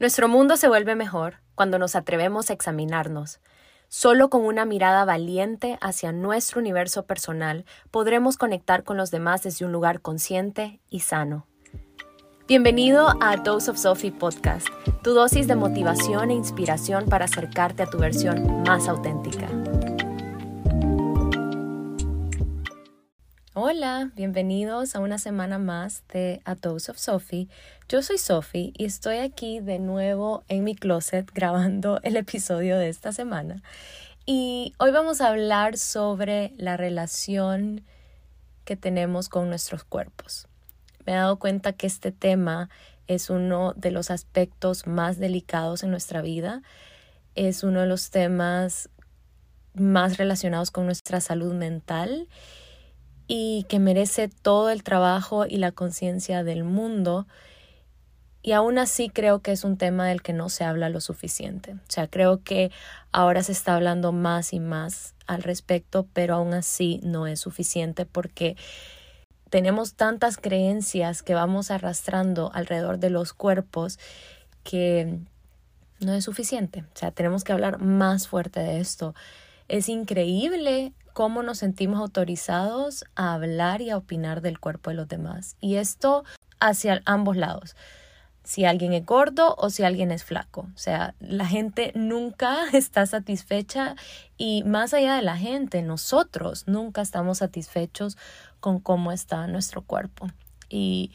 Nuestro mundo se vuelve mejor cuando nos atrevemos a examinarnos. Solo con una mirada valiente hacia nuestro universo personal podremos conectar con los demás desde un lugar consciente y sano. Bienvenido a Dose of Sophie Podcast, tu dosis de motivación e inspiración para acercarte a tu versión más auténtica. Hola, bienvenidos a una semana más de A Dose of Sophie. Yo soy Sophie y estoy aquí de nuevo en mi closet grabando el episodio de esta semana. Y hoy vamos a hablar sobre la relación que tenemos con nuestros cuerpos. Me he dado cuenta que este tema es uno de los aspectos más delicados en nuestra vida. Es uno de los temas más relacionados con nuestra salud mental y que merece todo el trabajo y la conciencia del mundo. Y aún así creo que es un tema del que no se habla lo suficiente. O sea, creo que ahora se está hablando más y más al respecto, pero aún así no es suficiente porque tenemos tantas creencias que vamos arrastrando alrededor de los cuerpos que no es suficiente. O sea, tenemos que hablar más fuerte de esto. Es increíble cómo nos sentimos autorizados a hablar y a opinar del cuerpo de los demás. Y esto hacia ambos lados. Si alguien es gordo o si alguien es flaco. O sea, la gente nunca está satisfecha y más allá de la gente, nosotros nunca estamos satisfechos con cómo está nuestro cuerpo. Y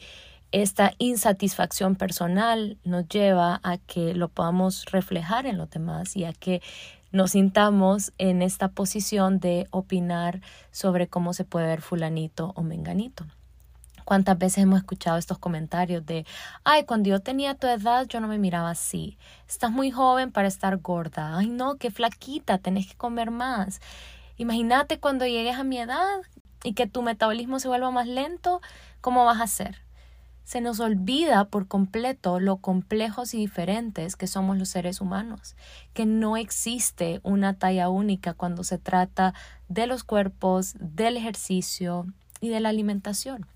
esta insatisfacción personal nos lleva a que lo podamos reflejar en los demás y a que nos sintamos en esta posición de opinar sobre cómo se puede ver fulanito o menganito. ¿Cuántas veces hemos escuchado estos comentarios de, ay, cuando yo tenía tu edad yo no me miraba así, estás muy joven para estar gorda, ay no, qué flaquita, tenés que comer más. Imagínate cuando llegues a mi edad y que tu metabolismo se vuelva más lento, ¿cómo vas a ser? Se nos olvida por completo lo complejos y diferentes que somos los seres humanos, que no existe una talla única cuando se trata de los cuerpos, del ejercicio y de la alimentación.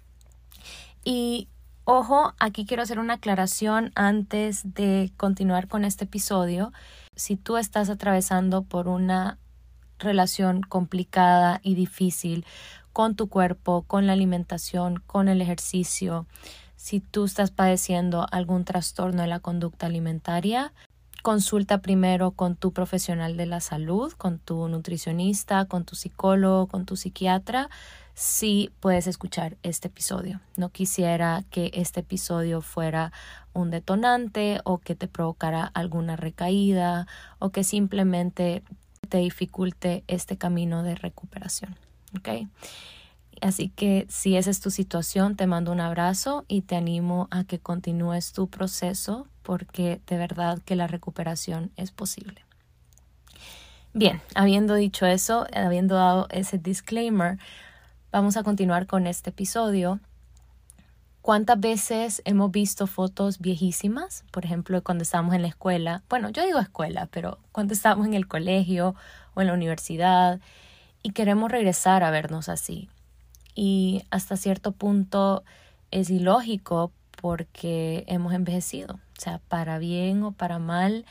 Y ojo, aquí quiero hacer una aclaración antes de continuar con este episodio. Si tú estás atravesando por una relación complicada y difícil con tu cuerpo, con la alimentación, con el ejercicio, si tú estás padeciendo algún trastorno de la conducta alimentaria, consulta primero con tu profesional de la salud, con tu nutricionista, con tu psicólogo, con tu psiquiatra, si puedes escuchar este episodio. No quisiera que este episodio fuera un detonante o que te provocara alguna recaída o que simplemente te dificulte este camino de recuperación. ¿okay? Así que si esa es tu situación, te mando un abrazo y te animo a que continúes tu proceso porque de verdad que la recuperación es posible. Bien, habiendo dicho eso, habiendo dado ese disclaimer, vamos a continuar con este episodio. ¿Cuántas veces hemos visto fotos viejísimas? Por ejemplo, cuando estábamos en la escuela. Bueno, yo digo escuela, pero cuando estábamos en el colegio o en la universidad y queremos regresar a vernos así y hasta cierto punto es ilógico porque hemos envejecido. O sea, para bien o para mal,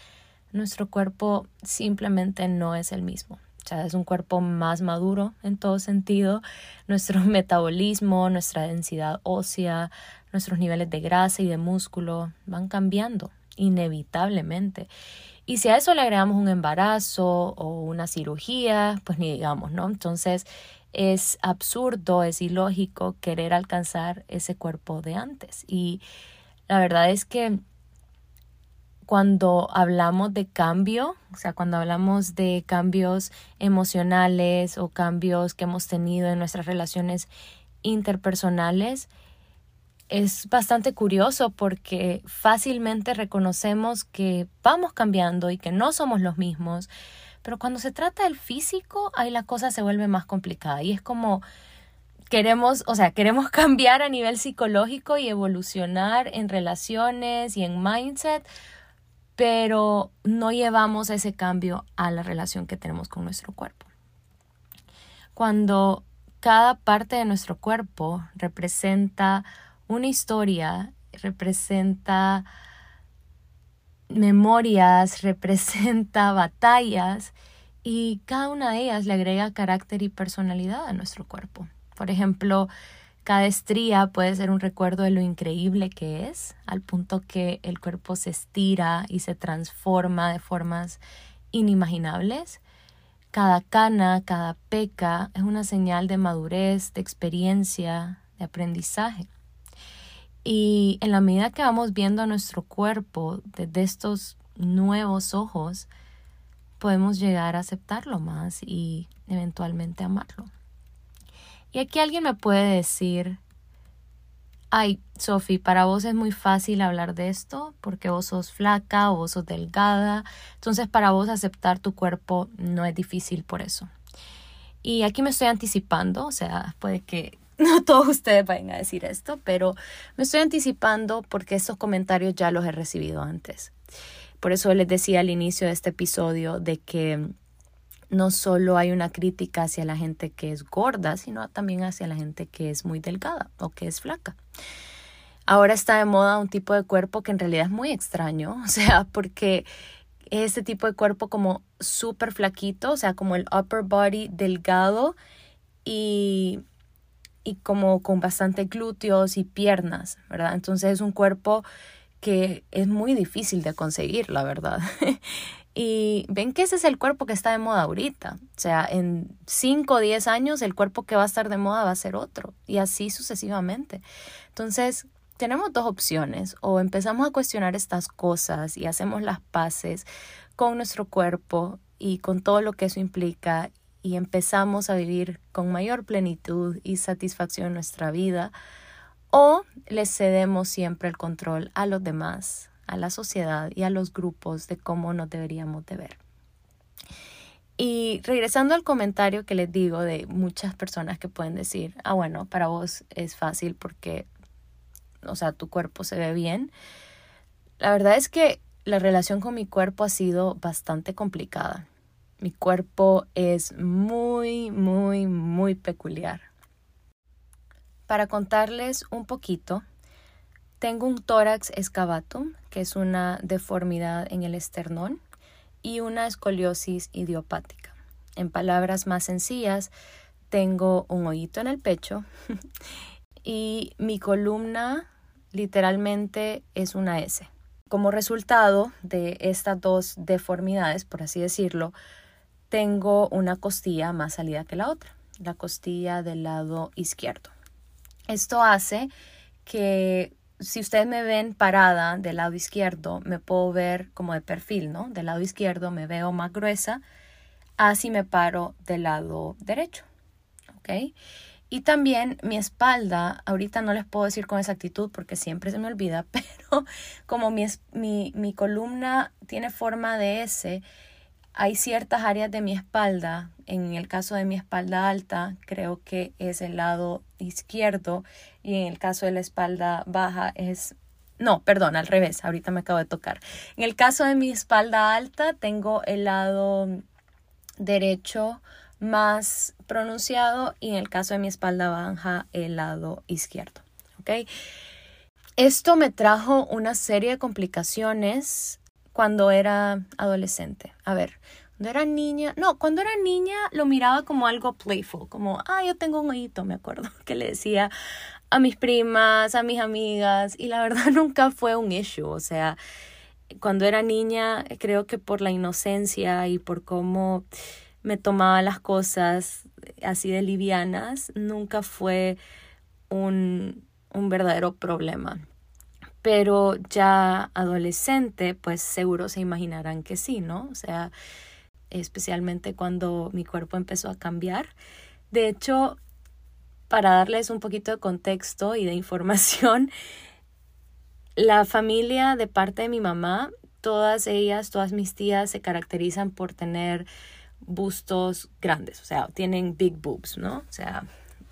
nuestro cuerpo simplemente no es el mismo. O sea, es un cuerpo más maduro en todo sentido. Nuestro metabolismo, nuestra densidad ósea, nuestros niveles de grasa y de músculo van cambiando inevitablemente. Y si a eso le agregamos un embarazo o una cirugía, pues ni digamos, ¿no? Entonces, es absurdo, es ilógico querer alcanzar ese cuerpo de antes. Y la verdad es que cuando hablamos de cambio, o sea, cuando hablamos de cambios emocionales o cambios que hemos tenido en nuestras relaciones interpersonales, es bastante curioso porque fácilmente reconocemos que vamos cambiando y que no somos los mismos, pero cuando se trata del físico, ahí la cosa se vuelve más complicada y es como queremos, o sea, queremos cambiar a nivel psicológico y evolucionar en relaciones y en mindset, pero no llevamos ese cambio a la relación que tenemos con nuestro cuerpo. Cuando cada parte de nuestro cuerpo representa una historia, representa memorias, representa batallas y cada una de ellas le agrega carácter y personalidad a nuestro cuerpo. Por ejemplo, cada estría puede ser un recuerdo de lo increíble que es, al punto que el cuerpo se estira y se transforma de formas inimaginables. Cada cana, cada peca es una señal de madurez, de experiencia, de aprendizaje. Y en la medida que vamos viendo a nuestro cuerpo desde estos nuevos ojos, podemos llegar a aceptarlo más y eventualmente amarlo. Y aquí alguien me puede decir, ay, Sophie, para vos es muy fácil hablar de esto porque vos sos flaca o vos sos delgada, entonces para vos aceptar tu cuerpo no es difícil por eso. Y aquí me estoy anticipando, o sea, puede que no todos ustedes vayan a decir esto, pero me estoy anticipando porque estos comentarios ya los he recibido antes. Por eso les decía al inicio de este episodio de que no solo hay una crítica hacia la gente que es gorda, sino también hacia la gente que es muy delgada o que es flaca. Ahora está de moda un tipo de cuerpo que en realidad es muy extraño, o sea, porque ese tipo de cuerpo como súper flaquito, o sea, como el upper body delgado y y como con bastante glúteos y piernas, ¿verdad? Entonces es un cuerpo que es muy difícil de conseguir, la verdad. y ven que ese es el cuerpo que está de moda ahorita. O sea, en 5 o 10 años el cuerpo que va a estar de moda va a ser otro y así sucesivamente. Entonces, tenemos dos opciones. O empezamos a cuestionar estas cosas y hacemos las paces con nuestro cuerpo y con todo lo que eso implica y empezamos a vivir con mayor plenitud y satisfacción nuestra vida, o le cedemos siempre el control a los demás, a la sociedad y a los grupos de cómo nos deberíamos de ver. Y regresando al comentario que les digo de muchas personas que pueden decir, ah, bueno, para vos es fácil porque, o sea, tu cuerpo se ve bien. La verdad es que la relación con mi cuerpo ha sido bastante complicada. Mi cuerpo es muy, muy, muy peculiar. Para contarles un poquito, tengo un tórax excavatum, que es una deformidad en el esternón, y una escoliosis idiopática. En palabras más sencillas, tengo un hoyito en el pecho y mi columna literalmente es una S. Como resultado de estas dos deformidades, por así decirlo, tengo una costilla más salida que la otra, la costilla del lado izquierdo. Esto hace que si ustedes me ven parada del lado izquierdo, me puedo ver como de perfil, ¿no? Del lado izquierdo me veo más gruesa, así me paro del lado derecho, ¿ok? Y también mi espalda, ahorita no les puedo decir con exactitud porque siempre se me olvida, pero como mi, mi, mi columna tiene forma de S, hay ciertas áreas de mi espalda, en el caso de mi espalda alta, creo que es el lado izquierdo y en el caso de la espalda baja es... No, perdón, al revés, ahorita me acabo de tocar. En el caso de mi espalda alta, tengo el lado derecho más pronunciado y en el caso de mi espalda baja, el lado izquierdo. ¿Ok? Esto me trajo una serie de complicaciones cuando era adolescente. A ver, cuando era niña, no, cuando era niña lo miraba como algo playful, como, ah, yo tengo un ojito, me acuerdo, que le decía a mis primas, a mis amigas, y la verdad nunca fue un issue, o sea, cuando era niña creo que por la inocencia y por cómo me tomaba las cosas así de livianas, nunca fue un, un verdadero problema pero ya adolescente, pues seguro se imaginarán que sí, ¿no? O sea, especialmente cuando mi cuerpo empezó a cambiar. De hecho, para darles un poquito de contexto y de información, la familia de parte de mi mamá, todas ellas, todas mis tías se caracterizan por tener bustos grandes, o sea, tienen big boobs, ¿no? O sea,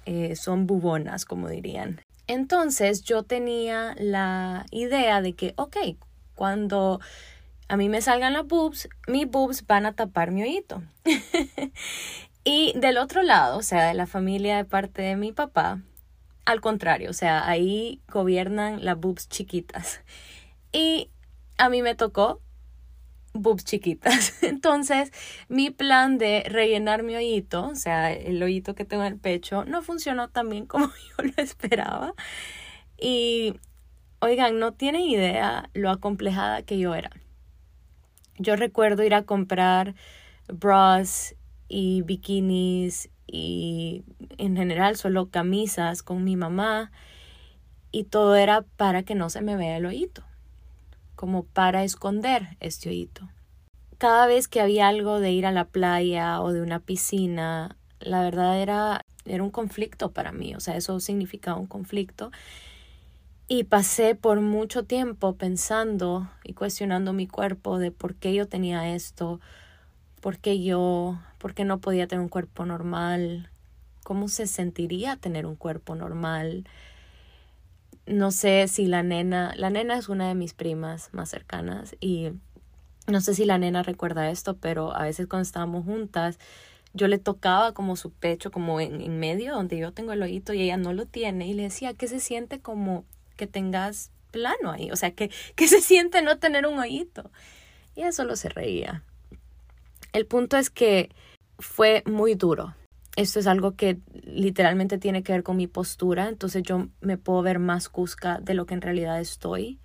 eh, son bubonas, como dirían. Entonces yo tenía la idea de que, ok, cuando a mí me salgan las boobs, mis boobs van a tapar mi oído. y del otro lado, o sea, de la familia de parte de mi papá, al contrario, o sea, ahí gobiernan las boobs chiquitas. Y a mí me tocó boobs chiquitas. Entonces, mi plan de rellenar mi hoyito, o sea, el hoyito que tengo en el pecho, no funcionó tan bien como yo lo esperaba. Y, oigan, no tienen idea lo acomplejada que yo era. Yo recuerdo ir a comprar bras y bikinis y en general solo camisas con mi mamá y todo era para que no se me vea el hoyito, como para esconder este hoyito. Cada vez que había algo de ir a la playa o de una piscina, la verdad era, era un conflicto para mí, o sea, eso significaba un conflicto. Y pasé por mucho tiempo pensando y cuestionando mi cuerpo de por qué yo tenía esto, por qué yo, por qué no podía tener un cuerpo normal, cómo se sentiría tener un cuerpo normal. No sé si la nena, la nena es una de mis primas más cercanas y no sé si la nena recuerda esto, pero a veces cuando estábamos juntas, yo le tocaba como su pecho, como en, en medio, donde yo tengo el ojito y ella no lo tiene, y le decía que se siente como que tengas plano ahí, o sea, que, se siente no tener un hoyito. Y ella solo se reía. El punto es que fue muy duro. Esto es algo que literalmente tiene que ver con mi postura, entonces yo me puedo ver más cusca de lo que en realidad estoy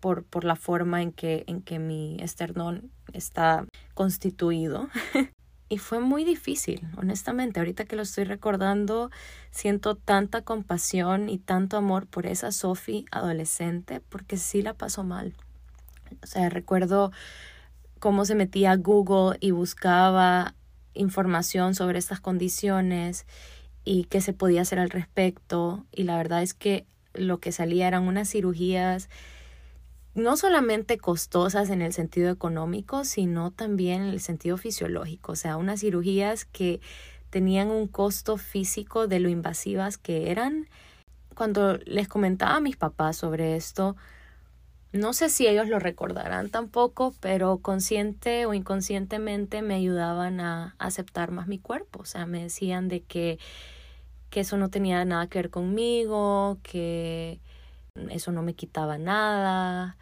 por, por la forma en que, en que mi esternón está constituido. y fue muy difícil, honestamente. Ahorita que lo estoy recordando, siento tanta compasión y tanto amor por esa Sophie adolescente, porque sí la pasó mal. O sea, recuerdo cómo se metía a Google y buscaba información sobre estas condiciones y qué se podía hacer al respecto. Y la verdad es que lo que salía eran unas cirugías no solamente costosas en el sentido económico, sino también en el sentido fisiológico. O sea, unas cirugías que tenían un costo físico de lo invasivas que eran. Cuando les comentaba a mis papás sobre esto, no sé si ellos lo recordarán tampoco, pero consciente o inconscientemente me ayudaban a aceptar más mi cuerpo. O sea, me decían de que, que eso no tenía nada que ver conmigo, que eso no me quitaba nada.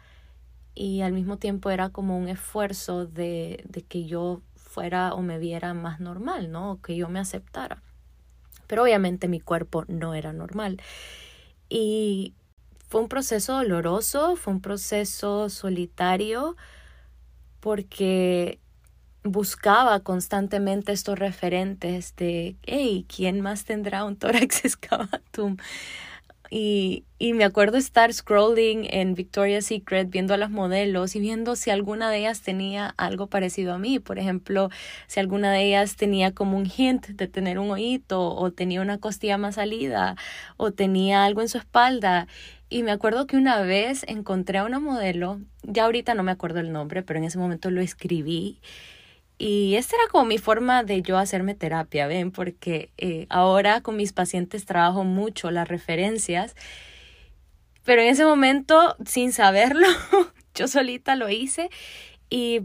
Y al mismo tiempo era como un esfuerzo de, de que yo fuera o me viera más normal, ¿no? Que yo me aceptara. Pero obviamente mi cuerpo no era normal. Y fue un proceso doloroso, fue un proceso solitario, porque buscaba constantemente estos referentes de, hey, ¿quién más tendrá un tórax excavatum? Y, y me acuerdo estar scrolling en Victoria's Secret viendo a las modelos y viendo si alguna de ellas tenía algo parecido a mí. Por ejemplo, si alguna de ellas tenía como un hint de tener un oído o tenía una costilla más salida o tenía algo en su espalda. Y me acuerdo que una vez encontré a una modelo, ya ahorita no me acuerdo el nombre, pero en ese momento lo escribí. Y esta era como mi forma de yo hacerme terapia, ¿ven? Porque eh, ahora con mis pacientes trabajo mucho las referencias, pero en ese momento, sin saberlo, yo solita lo hice y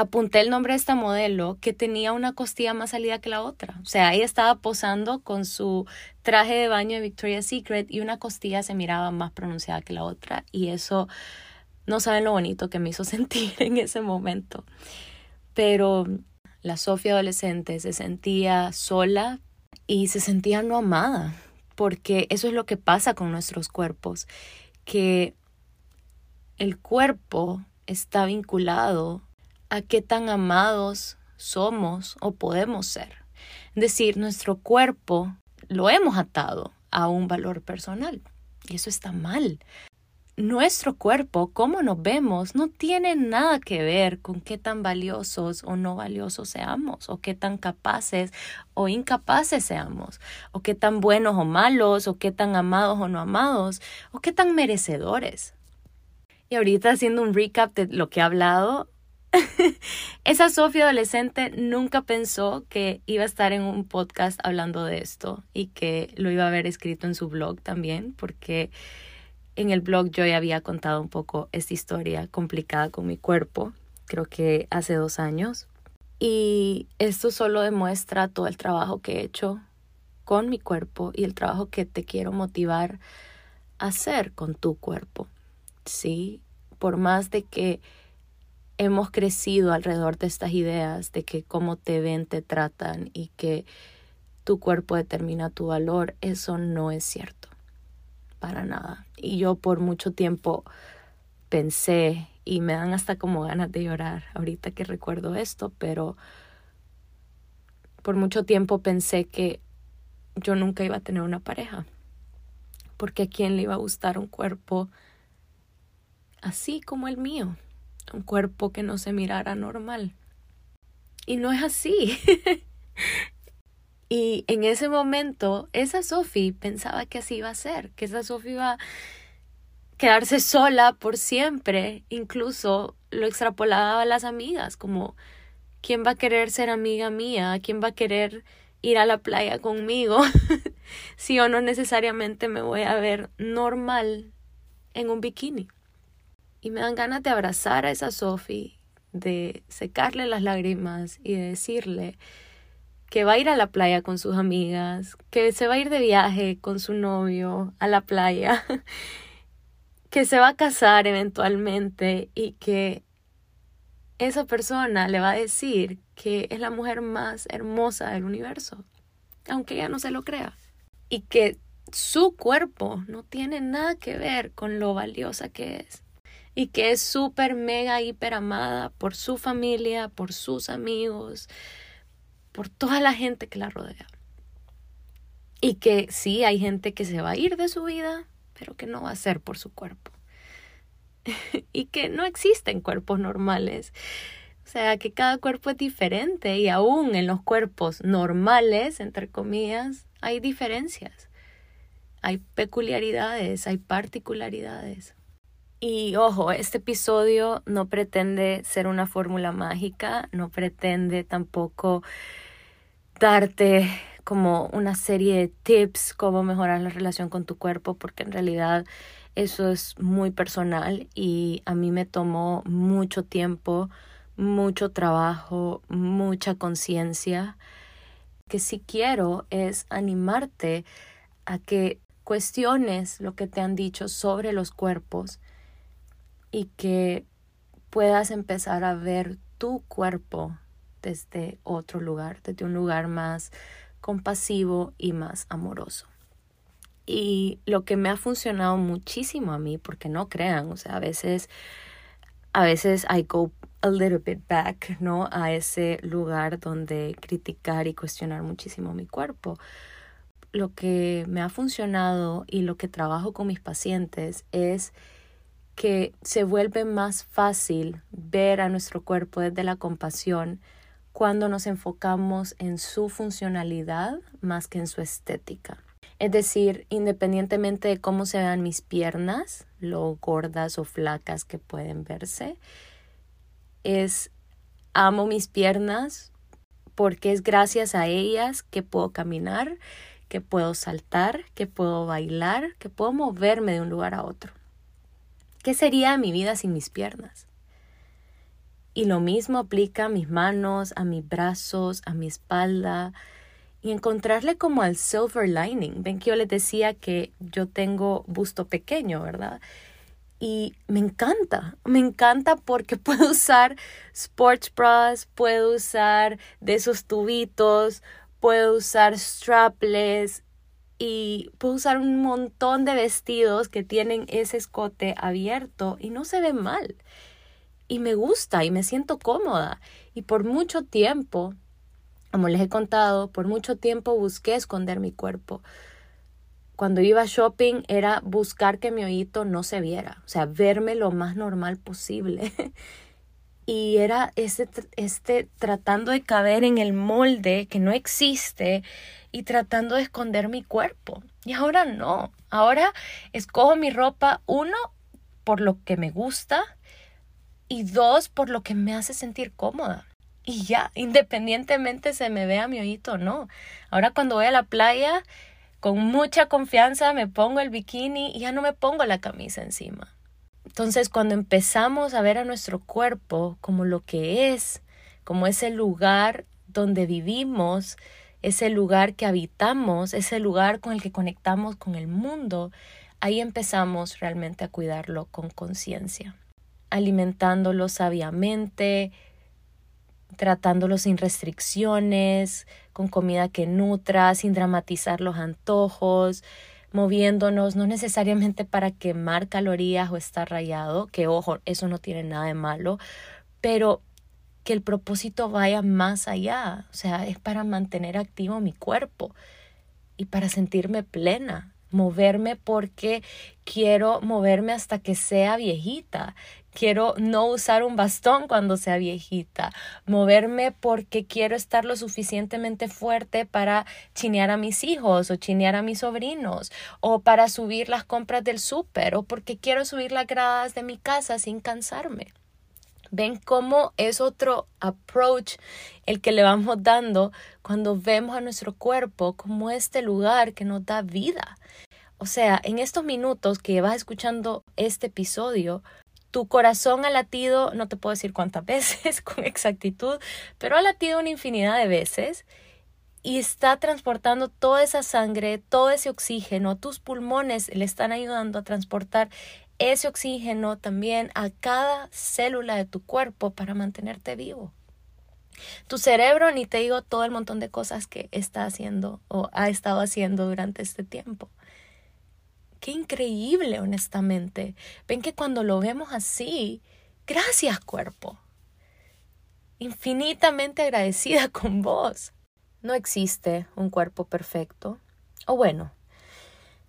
apunté el nombre de esta modelo que tenía una costilla más salida que la otra. O sea, ella estaba posando con su traje de baño de Victoria's Secret y una costilla se miraba más pronunciada que la otra. Y eso no saben lo bonito que me hizo sentir en ese momento. Pero la Sofía adolescente se sentía sola y se sentía no amada, porque eso es lo que pasa con nuestros cuerpos, que el cuerpo está vinculado a qué tan amados somos o podemos ser. Es decir, nuestro cuerpo lo hemos atado a un valor personal y eso está mal. Nuestro cuerpo, cómo nos vemos, no tiene nada que ver con qué tan valiosos o no valiosos seamos, o qué tan capaces o incapaces seamos, o qué tan buenos o malos, o qué tan amados o no amados, o qué tan merecedores. Y ahorita haciendo un recap de lo que he hablado, esa Sofía adolescente nunca pensó que iba a estar en un podcast hablando de esto y que lo iba a haber escrito en su blog también, porque en el blog yo ya había contado un poco esta historia complicada con mi cuerpo, creo que hace dos años. Y esto solo demuestra todo el trabajo que he hecho con mi cuerpo y el trabajo que te quiero motivar a hacer con tu cuerpo. Sí, por más de que hemos crecido alrededor de estas ideas de que cómo te ven, te tratan y que tu cuerpo determina tu valor, eso no es cierto. Para nada. Y yo por mucho tiempo pensé y me dan hasta como ganas de llorar ahorita que recuerdo esto, pero por mucho tiempo pensé que yo nunca iba a tener una pareja, porque a quién le iba a gustar un cuerpo así como el mío, un cuerpo que no se mirara normal. Y no es así. y en ese momento, esa Sophie pensaba que así iba a ser, que esa Sophie iba quedarse sola por siempre, incluso lo extrapolaba a las amigas, como ¿quién va a querer ser amiga mía? ¿Quién va a querer ir a la playa conmigo? si yo no necesariamente me voy a ver normal en un bikini. Y me dan ganas de abrazar a esa Sophie, de secarle las lágrimas y de decirle que va a ir a la playa con sus amigas, que se va a ir de viaje con su novio a la playa que se va a casar eventualmente y que esa persona le va a decir que es la mujer más hermosa del universo, aunque ella no se lo crea. Y que su cuerpo no tiene nada que ver con lo valiosa que es. Y que es súper, mega, hiper amada por su familia, por sus amigos, por toda la gente que la rodea. Y que sí, hay gente que se va a ir de su vida, pero que no va a ser por su cuerpo. y que no existen cuerpos normales. O sea, que cada cuerpo es diferente y aún en los cuerpos normales, entre comillas, hay diferencias. Hay peculiaridades, hay particularidades. Y ojo, este episodio no pretende ser una fórmula mágica, no pretende tampoco darte como una serie de tips cómo mejorar la relación con tu cuerpo, porque en realidad eso es muy personal y a mí me tomó mucho tiempo, mucho trabajo, mucha conciencia. Que si quiero es animarte a que cuestiones lo que te han dicho sobre los cuerpos y que puedas empezar a ver tu cuerpo desde otro lugar, desde un lugar más compasivo y más amoroso. Y lo que me ha funcionado muchísimo a mí, porque no crean, o sea, a veces, a veces I go a little bit back, ¿no? A ese lugar donde criticar y cuestionar muchísimo mi cuerpo. Lo que me ha funcionado y lo que trabajo con mis pacientes es que se vuelve más fácil ver a nuestro cuerpo desde la compasión cuando nos enfocamos en su funcionalidad más que en su estética. Es decir, independientemente de cómo se vean mis piernas, lo gordas o flacas que pueden verse, es amo mis piernas porque es gracias a ellas que puedo caminar, que puedo saltar, que puedo bailar, que puedo moverme de un lugar a otro. ¿Qué sería mi vida sin mis piernas? Y lo mismo aplica a mis manos, a mis brazos, a mi espalda y encontrarle como al silver lining. Ven que yo les decía que yo tengo busto pequeño, ¿verdad? Y me encanta, me encanta porque puedo usar sports bras, puedo usar de esos tubitos, puedo usar strapless y puedo usar un montón de vestidos que tienen ese escote abierto y no se ve mal y me gusta y me siento cómoda. Y por mucho tiempo, como les he contado, por mucho tiempo busqué esconder mi cuerpo. Cuando iba shopping era buscar que mi oído no se viera, o sea, verme lo más normal posible. y era este, este tratando de caber en el molde que no existe y tratando de esconder mi cuerpo. Y ahora no, ahora escojo mi ropa, uno, por lo que me gusta, y dos, por lo que me hace sentir cómoda. Y ya, independientemente se me vea mi ojito o no. Ahora cuando voy a la playa, con mucha confianza me pongo el bikini y ya no me pongo la camisa encima. Entonces, cuando empezamos a ver a nuestro cuerpo como lo que es, como ese lugar donde vivimos, ese lugar que habitamos, ese lugar con el que conectamos con el mundo, ahí empezamos realmente a cuidarlo con conciencia. alimentándolos sabiamente, tratándolos sin restricciones, con comida que nutra, sin dramatizar los antojos, moviéndonos, no necesariamente para quemar calorías o estar rayado, que ojo, eso no tiene nada de malo, pero que el propósito vaya más allá, o sea, es para mantener activo mi cuerpo y para sentirme plena, moverme porque quiero moverme hasta que sea viejita. Quiero no usar un bastón cuando sea viejita. Moverme porque quiero estar lo suficientemente fuerte para chinear a mis hijos o chinear a mis sobrinos o para subir las compras del súper o porque quiero subir las gradas de mi casa sin cansarme. Ven cómo es otro approach el que le vamos dando cuando vemos a nuestro cuerpo como este lugar que nos da vida. O sea, en estos minutos que vas escuchando este episodio, tu corazón ha latido, no te puedo decir cuántas veces con exactitud, pero ha latido una infinidad de veces y está transportando toda esa sangre, todo ese oxígeno, tus pulmones le están ayudando a transportar ese oxígeno también a cada célula de tu cuerpo para mantenerte vivo. Tu cerebro, ni te digo todo el montón de cosas que está haciendo o ha estado haciendo durante este tiempo. Qué increíble, honestamente. Ven que cuando lo vemos así, gracias cuerpo. Infinitamente agradecida con vos. No existe un cuerpo perfecto. O bueno,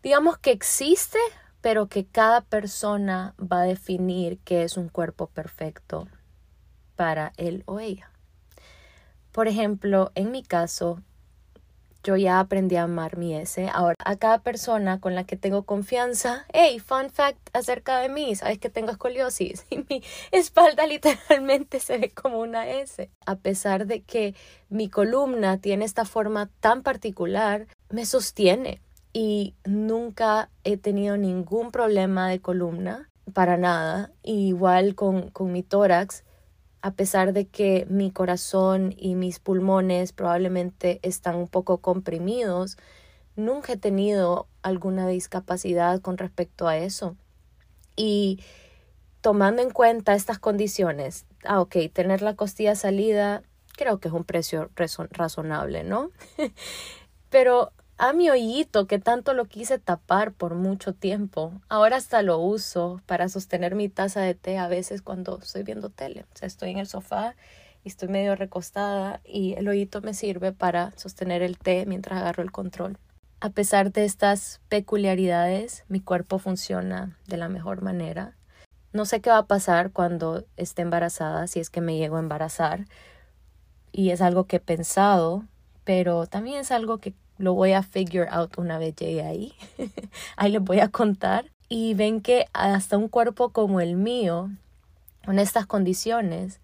digamos que existe, pero que cada persona va a definir qué es un cuerpo perfecto para él o ella. Por ejemplo, en mi caso, yo ya aprendí a amar mi S. Ahora, a cada persona con la que tengo confianza, hey, fun fact acerca de mí, sabes que tengo escoliosis y mi espalda literalmente se ve como una S. A pesar de que mi columna tiene esta forma tan particular, me sostiene y nunca he tenido ningún problema de columna, para nada. igual con, con mi tórax, a pesar de que mi corazón y mis pulmones probablemente están un poco comprimidos, nunca he tenido alguna discapacidad con respecto a eso. Y tomando en cuenta estas condiciones, ah, ok, tener la costilla salida, creo que es un precio razonable, ¿no? Pero a mi hoyito que tanto lo quise tapar por mucho tiempo. Ahora hasta lo uso para sostener mi taza de té a veces cuando estoy viendo tele. O sea, estoy en el sofá y estoy medio recostada y el hoyito me sirve para sostener el té mientras agarro el control. A pesar de estas peculiaridades, mi cuerpo funciona de la mejor manera. No sé qué va a pasar cuando esté embarazada, si es que me llego a embarazar. Y es algo que he pensado, pero también es algo que lo voy a figure out una vez llegue ahí. ahí les voy a contar. Y ven que hasta un cuerpo como el mío, en estas condiciones,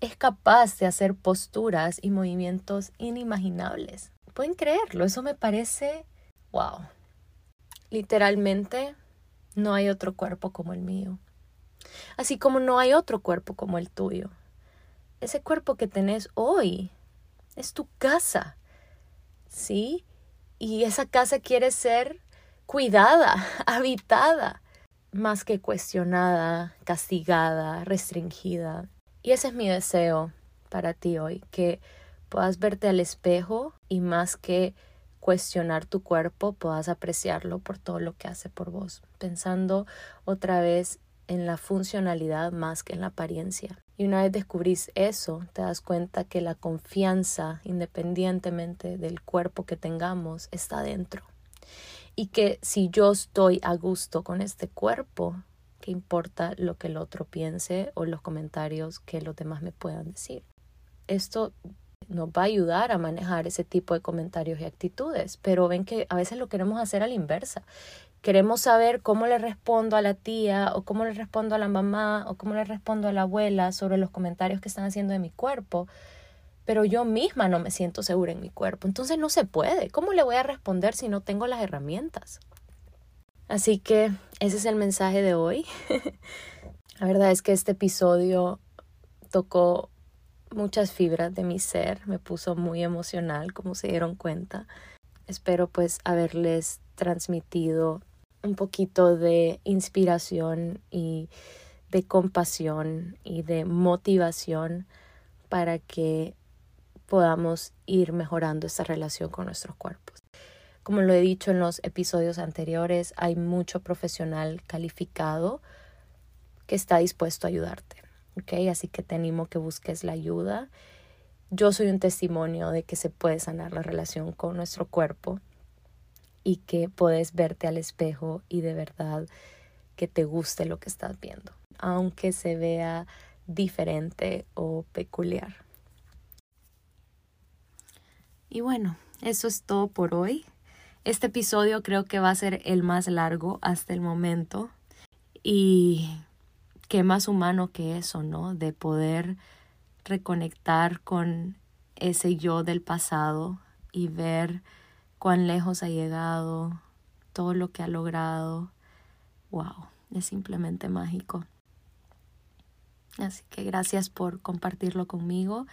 es capaz de hacer posturas y movimientos inimaginables. Pueden creerlo, eso me parece wow. Literalmente, no hay otro cuerpo como el mío. Así como no hay otro cuerpo como el tuyo. Ese cuerpo que tenés hoy es tu casa. ¿Sí? Y esa casa quiere ser cuidada, habitada, más que cuestionada, castigada, restringida. Y ese es mi deseo para ti hoy, que puedas verte al espejo y más que cuestionar tu cuerpo, puedas apreciarlo por todo lo que hace por vos, pensando otra vez en la funcionalidad más que en la apariencia. Y una vez descubrís eso, te das cuenta que la confianza, independientemente del cuerpo que tengamos, está dentro. Y que si yo estoy a gusto con este cuerpo, ¿qué importa lo que el otro piense o los comentarios que los demás me puedan decir? Esto nos va a ayudar a manejar ese tipo de comentarios y actitudes, pero ven que a veces lo queremos hacer a la inversa Queremos saber cómo le respondo a la tía o cómo le respondo a la mamá o cómo le respondo a la abuela sobre los comentarios que están haciendo de mi cuerpo, pero yo misma no me siento segura en mi cuerpo. Entonces no se puede. ¿Cómo le voy a responder si no tengo las herramientas? Así que ese es el mensaje de hoy. la verdad es que este episodio tocó muchas fibras de mi ser, me puso muy emocional, como se dieron cuenta. Espero pues haberles transmitido un poquito de inspiración y de compasión y de motivación para que podamos ir mejorando esta relación con nuestros cuerpos. Como lo he dicho en los episodios anteriores, hay mucho profesional calificado que está dispuesto a ayudarte. ¿ok? Así que te animo que busques la ayuda. Yo soy un testimonio de que se puede sanar la relación con nuestro cuerpo y que puedes verte al espejo y de verdad que te guste lo que estás viendo, aunque se vea diferente o peculiar. Y bueno, eso es todo por hoy. Este episodio creo que va a ser el más largo hasta el momento. Y qué más humano que eso, ¿no? De poder reconectar con ese yo del pasado y ver cuán lejos ha llegado, todo lo que ha logrado. Wow, es simplemente mágico. Así que gracias por compartirlo conmigo,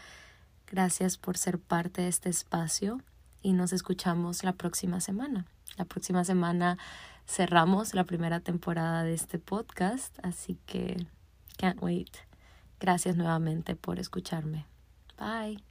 gracias por ser parte de este espacio y nos escuchamos la próxima semana. La próxima semana cerramos la primera temporada de este podcast, así que can't wait. Gracias nuevamente por escucharme. Bye.